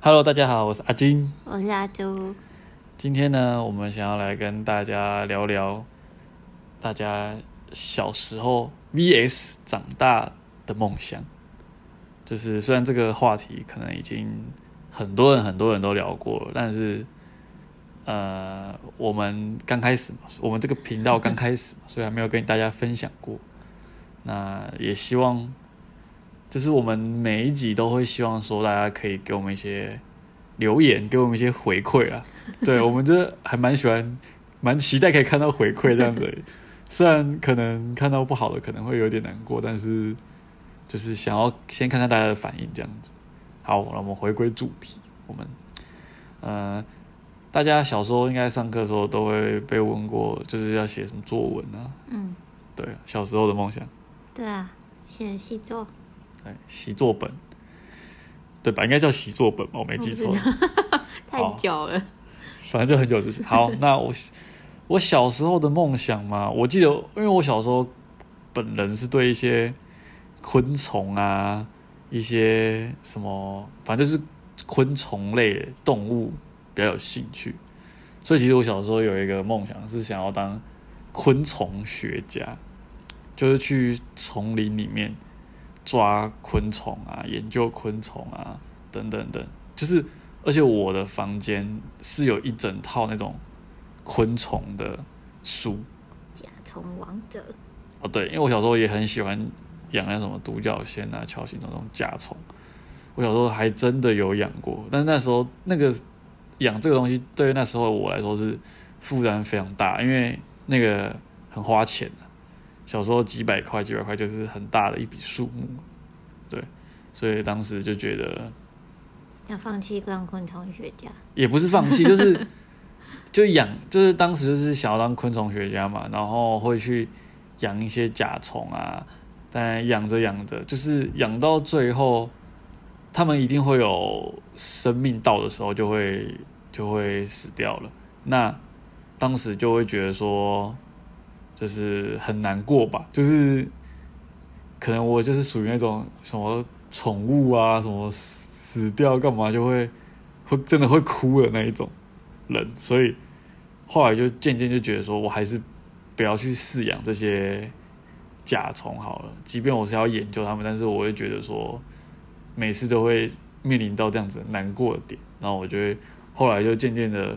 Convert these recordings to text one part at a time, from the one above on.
Hello，大家好，我是阿金。我是阿朱，今天呢，我们想要来跟大家聊聊大家小时候 VS 长大的梦想。就是虽然这个话题可能已经很多人很多人都聊过了，但是呃，我们刚开始嘛，我们这个频道刚开始嘛，所以还没有跟大家分享过。那也希望，就是我们每一集都会希望说，大家可以给我们一些留言，给我们一些回馈啦。对我们这还蛮喜欢，蛮期待可以看到回馈这样子。虽然可能看到不好的可能会有点难过，但是就是想要先看看大家的反应这样子。好，那我们回归主题，我们呃，大家小时候应该上课的时候都会被问过，就是要写什么作文啊？嗯，对，小时候的梦想。对啊，写习作，对，习作本，对吧？应该叫习作本吧？我没记错 太久了。反正就很久之前。好，那我我小时候的梦想嘛，我记得，因为我小时候本人是对一些昆虫啊，一些什么，反正就是昆虫类的动物比较有兴趣，所以其实我小时候有一个梦想是想要当昆虫学家，就是去丛林里面抓昆虫啊，研究昆虫啊，等等等，就是而且我的房间是有一整套那种昆虫的书。甲虫王者，哦，对，因为我小时候也很喜欢养那什么独角仙啊、锹形虫那种甲虫，我小时候还真的有养过，但是那时候那个养这个东西对于那时候我来说是负担非常大，因为那个很花钱啊小时候几百块、几百块就是很大的一笔数目，对，所以当时就觉得要放弃当昆虫学家。也不是放弃，就是就养，就是当时就是想要当昆虫学家嘛，然后会去养一些甲虫啊，但养着养着，就是养到最后，他们一定会有生命到的时候，就会就会死掉了。那当时就会觉得说，就是很难过吧，就是可能我就是属于那种什么宠物啊，什么死掉干嘛就会会真的会哭的那一种人，所以后来就渐渐就觉得说我还是不要去饲养这些甲虫好了，即便我是要研究它们，但是我会觉得说每次都会面临到这样子难过的点，然后我就会后来就渐渐的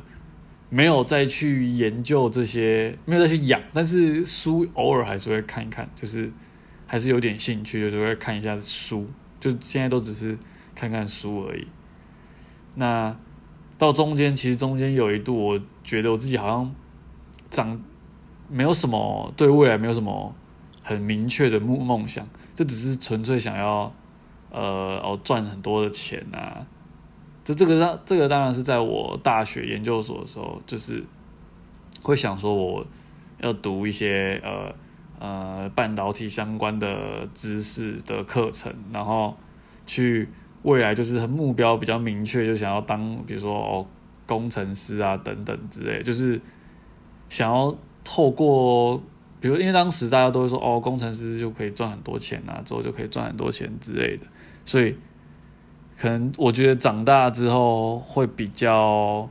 没有再去研究这些，没有再去养，但是书偶尔还是会看一看，就是还是有点兴趣，就是会看一下书，就现在都只是看看书而已。那到中间，其实中间有一度，我觉得我自己好像长没有什么对未来没有什么很明确的梦梦想，就只是纯粹想要呃哦赚很多的钱啊。这这个当这个当然是在我大学研究所的时候，就是会想说我要读一些呃呃半导体相关的知识的课程，然后去未来就是目标比较明确，就想要当比如说哦工程师啊等等之类，就是想要透过，比如因为当时大家都会说哦工程师就可以赚很多钱啊，之后就可以赚很多钱之类的，所以可能我觉得长大之后会比较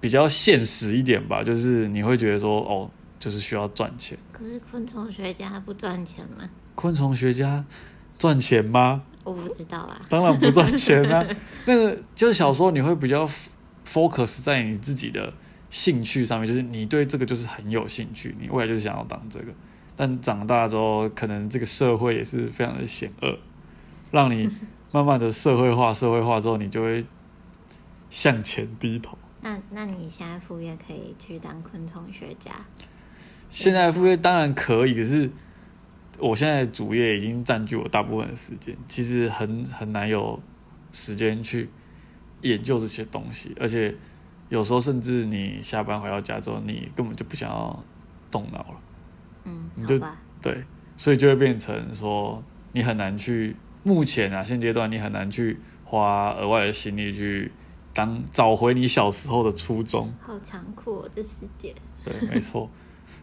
比较现实一点吧，就是你会觉得说哦就是需要赚钱。可是昆虫学家不赚钱吗？昆虫学家赚钱吗？我不知道啊。当然不赚钱啊。那个就是小时候你会比较 focus 在你自己的兴趣上面，就是你对这个就是很有兴趣，你未来就是想要当这个。但长大之后，可能这个社会也是非常的险恶，让你慢慢的社会化，社会化之后，你就会向前低头。那那你现在副业可以去当昆虫学家？现在副业当然可以，可是我现在主业已经占据我大部分的时间，其实很很难有时间去研究这些东西，而且有时候甚至你下班回到家之后，你根本就不想要动脑了，嗯，你就。对，所以就会变成说你很难去，目前啊现阶段你很难去花额外的心力去当找回你小时候的初衷。好残酷、哦，这世界。对，没错。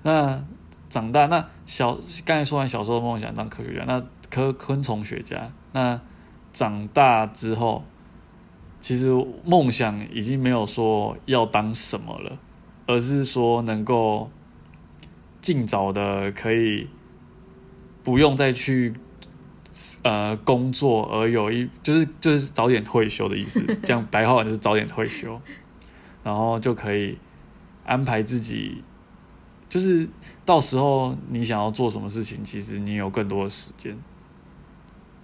那长大，那小刚才说完小时候的梦想当科学家，那科昆虫学家，那长大之后，其实梦想已经没有说要当什么了，而是说能够尽早的可以不用再去呃工作，而有一就是就是早点退休的意思。这样白话文就是早点退休，然后就可以安排自己，就是到时候你想要做什么事情，其实你有更多的时间。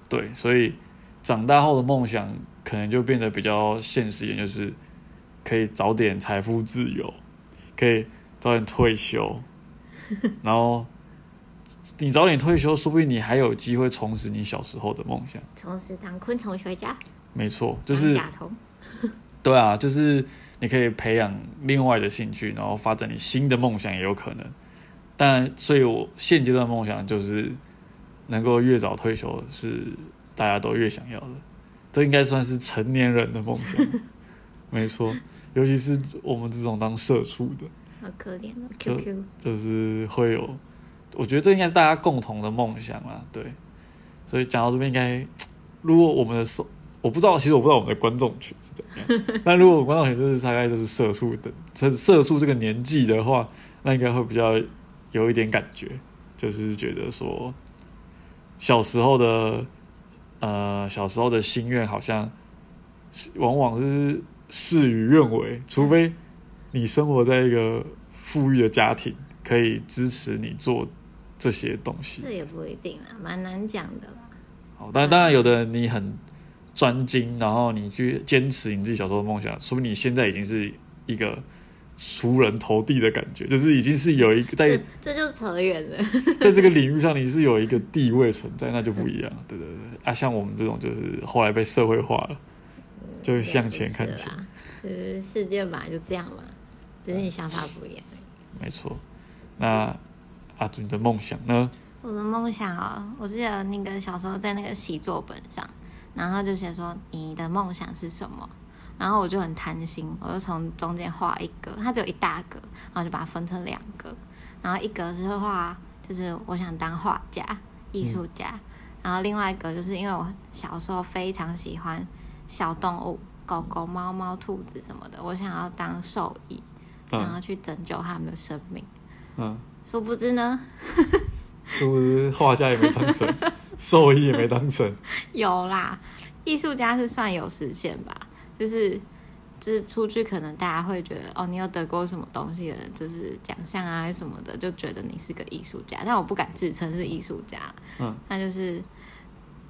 对，所以长大后的梦想可能就变得比较现实一点，就是可以早点财富自由，可以早点退休，然后你早点退休，说不定你还有机会重拾你小时候的梦想。重拾当昆虫学家，没错，就是甲虫，对啊，就是你可以培养另外的兴趣，然后发展你新的梦想也有可能。但所以，我现阶段的梦想就是能够越早退休，是大家都越想要的。这应该算是成年人的梦想，没错。尤其是我们这种当社畜的，好可怜哦就，QQ，就是会有，我觉得这应该是大家共同的梦想啦。对，所以讲到这边，应该 如果我们的受，我不知道，其实我不知道我们的观众群是怎样。但如果观众群就是大概就是社畜的，这社畜这个年纪的话，那应该会比较有一点感觉，就是觉得说小时候的呃小时候的心愿好像往往是事与愿违，除非你生活在一个富裕的家庭，可以支持你做这些东西。这也不一定啊，蛮难讲的啦。好，但当然有的人你很专精，然后你去坚持你自己小时候的梦想，说明你现在已经是一个熟人头地的感觉，就是已经是有一个在 这这就扯远了。在这个领域上你是有一个地位存在，那就不一样。对对对，啊，像我们这种就是后来被社会化了，就向前看前，也不是啦，就是世界本来就这样嘛，只是你想法不一样。没错。那阿祖你的梦想呢？我的梦想啊，我记得那个小时候在那个习作本上，然后就写说你的梦想是什么，然后我就很贪心，我就从中间画一个，它只有一大格，然后就把它分成两格，然后一格是画，就是我想当画家、艺术家，然后另外一个就是因为我小时候非常喜欢小动物，狗狗、猫猫、兔子什么的，我想要当兽医，然后嗯去拯救他们的生命。嗯，殊不知呢，殊不知画家也没当成，兽医也没当成？有啦，艺术家是算有实现吧，就是就是出去可能大家会觉得哦，你有得过什么东西的，就是奖项啊什么的，就觉得你是个艺术家，但我不敢自称是艺术家，嗯，那就是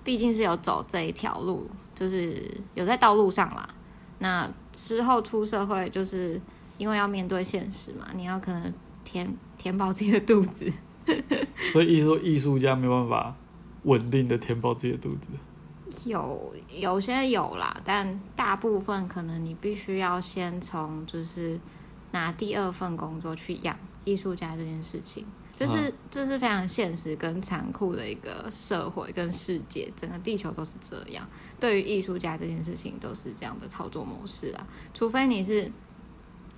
毕竟是有走这一条路，就是有在道路上啦。那之后出社会，就是因为要面对现实嘛，你要可能填填饱自己的肚子，所以艺术艺术家没办法稳定的填饱自己的肚子。有有些有啦，但大部分可能你必须要先从就是拿第二份工作去养艺术家这件事情，就是、这是非常现实跟残酷的一个社会跟世界，整个地球都是这样。对于艺术家这件事情都是这样的操作模式啊，除非你是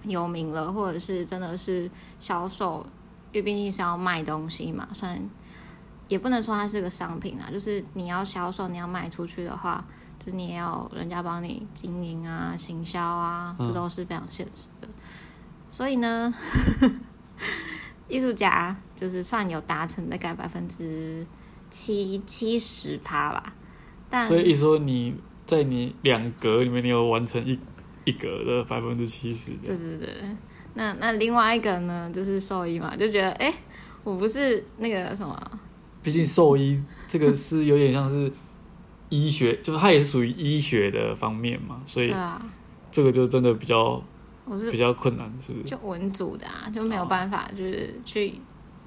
有名了，或者是真的是销售，因为毕竟是要卖东西嘛，算也不能说它是个商品啊，就是你要销售，你要卖出去的话，就是你也要人家帮你经营啊、行销啊，嗯这都是非常现实的。所以呢，艺术家就是算有达成大概百分之七七十趴吧，但所以说你在你两格里面，你有完成一一格的百分之七十的对。对对，那那另外一个呢，就是兽医嘛，就觉得哎、诶我不是那个什么，毕竟兽医这个是有点像是医学，就是它也是属于医学的方面嘛，所以这个就真的比较我是比较困难，是不是？就文组的啊，就没有办法就是去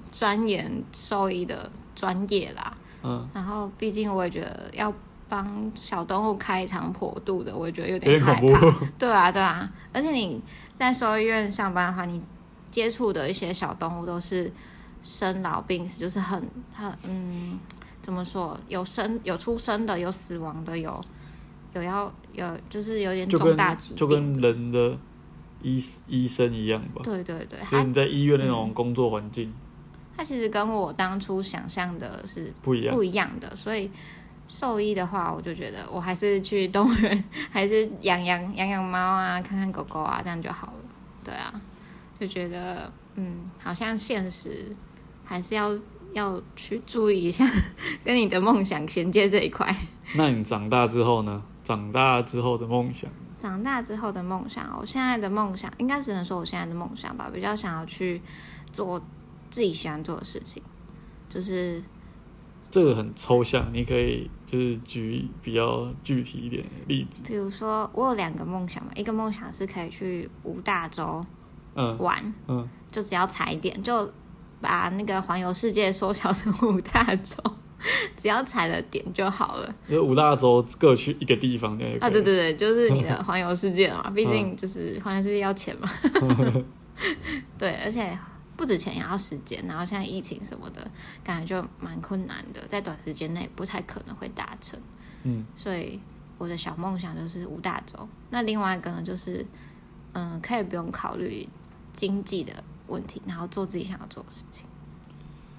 钻研兽医的专业啦。嗯，然后毕竟我也觉得要帮小动物开肠破肚的，我也觉得有有点害怕。怖。对啊，对啊，而且你在兽医院上班的话，你接触的一些小动物都是生老病死，就是很很嗯，怎么说？有生有出生的，有死亡的，有有要有就是有点重大疾病就病。跟人的医医生一样吧，对对对，就是你在医院那种工作环境它其实跟我当初想象的是不一样不。一样的，所以兽医的话，我就觉得我还是去动物园，还是养养养养猫啊，看看狗狗啊，这样就好了。对啊，就觉得嗯，好像现实还是要要去注意一下，跟你的梦想衔接这一块。那你长大之后呢？长大之后的梦想？长大之后的梦想，我现在的梦想应该只能说我现在的梦想吧，比较想要去做自己喜欢做的事情，就是这个很抽象，你可以就是举比较具体一点的例子。比如说我有两个梦想嘛，一个梦想是可以去五大洲嗯玩，嗯，就只要踩点，就把那个环游世界缩小成五大洲，只要踩了点就好了。因为五大洲各去一个地方啊，对对对，就是你的环游世界嘛，毕竟就是环游世界要钱嘛。对，而且不止钱也要时间，然后现在疫情什么的，感觉就蛮困难的，在短时间内不太可能会达成。嗯，所以我的小梦想就是五大洲。那另外一个呢，就是嗯，可以不用考虑经济的问题，然后做自己想要做的事情。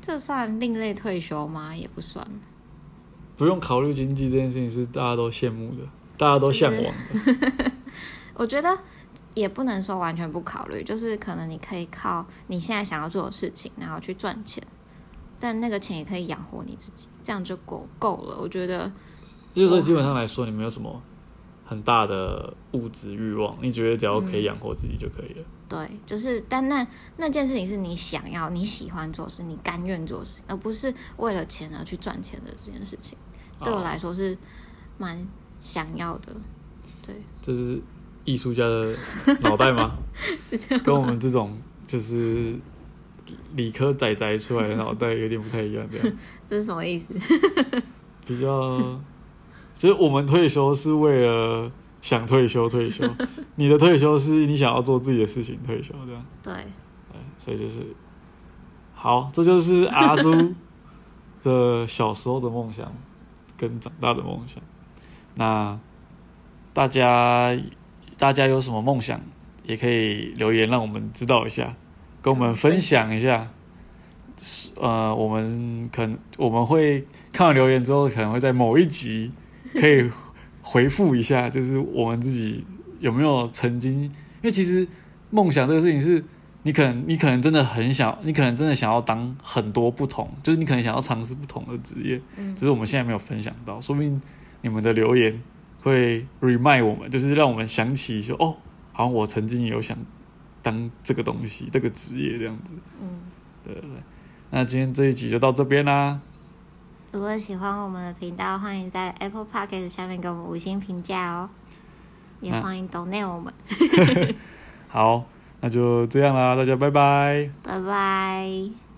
这算另类退休吗？也不算。不用考虑经济这件事情是大家都羡慕的，大家都向往的。我觉得也不能说完全不考虑，就是可能你可以靠你现在想要做的事情，然后去赚钱，但那个钱也可以养活你自己，这样就够够了。我觉得就是说，基本上来说，你没有什么很大的物质欲望，你觉得只要可以养活自己就可以了。对，就是但那那件事情是你想要、你喜欢做的事，你甘愿做事，而不是为了钱而去赚钱的这件事情，对我来说是蛮想要的。对，就是艺术家的脑袋吗？是这样。跟我们这种就是理科仔仔出来的脑袋有点不太一样，这样 这是什么意思？比较，就是我们退休是为了想退休退休，你的退休是你想要做自己的事情退休，这样，对，对，所以就是好，这就是阿朱的小时候的梦想跟长大的梦想。那大家大家有什么梦想，也可以留言让我们知道一下，跟我们分享一下。呃，我们可能我们会看完留言之后，可能会在某一集可以回复一下，就是我们自己有没有曾经，因为其实梦想这个事情是，你可能你可能真的很想，你可能真的想要当很多不同，就是你可能想要尝试不同的职业，嗯只是我们现在没有分享到，说不定你们的留言会 remind 我们，就是让我们想起说，哦，好像我曾经有想当这个东西，这个职业这样子，嗯。对对对。那今天这一集就到这边啦，如果喜欢我们的频道，欢迎在 Apple Podcast 下面给我们五星评价哦，也那欢迎 donate 我们，好，那就这样啦，大家拜拜。拜拜。